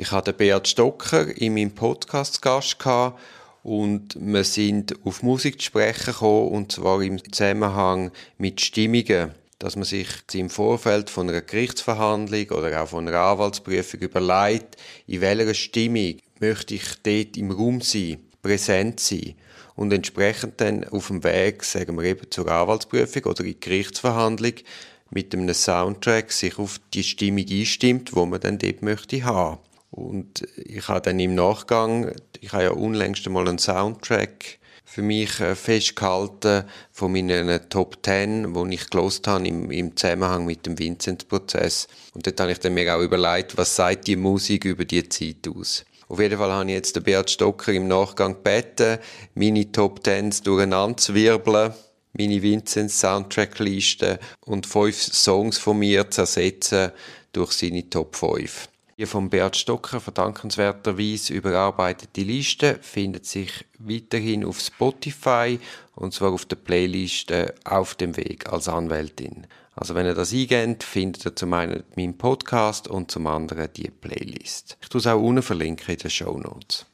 Ich hatte Beat Stocker in meinem Podcast Gast gehabt und wir sind auf Musik zu sprechen gekommen, und zwar im Zusammenhang mit Stimmungen. Dass man sich im Vorfeld von einer Gerichtsverhandlung oder auch von einer Anwaltsprüfung überlegt, in welcher Stimmung möchte ich dort im Raum sein, präsent sein und entsprechend dann auf dem Weg, sagen wir eben zur Anwaltsprüfung oder in die Gerichtsverhandlung mit einem Soundtrack sich auf die Stimmung einstimmt, wo man dann dort möchte haben. Und ich habe dann im Nachgang, ich habe ja unlängst einmal einen Soundtrack für mich äh, festgehalten von meinen Top Ten, wo ich gelost habe im, im Zusammenhang mit dem Vincent-Prozess. Und dort habe ich dann mir auch überlegt, was sagt die Musik über die Zeit aus. Auf jeden Fall habe ich jetzt den Beat Stocker im Nachgang gebeten, meine Top Tens durcheinander zu wirbeln, meine Vincent Soundtrackliste und fünf Songs von mir zu ersetzen durch seine Top 5. Die von Bert Stocker verdankenswerterweise überarbeitete Liste findet sich weiterhin auf Spotify und zwar auf der Playliste Auf dem Weg als Anwältin. Also wenn ihr das eingebt, findet ihr zum einen meinen Podcast und zum anderen die Playlist. Ich tue es auch unten verlinken in den Show Notes.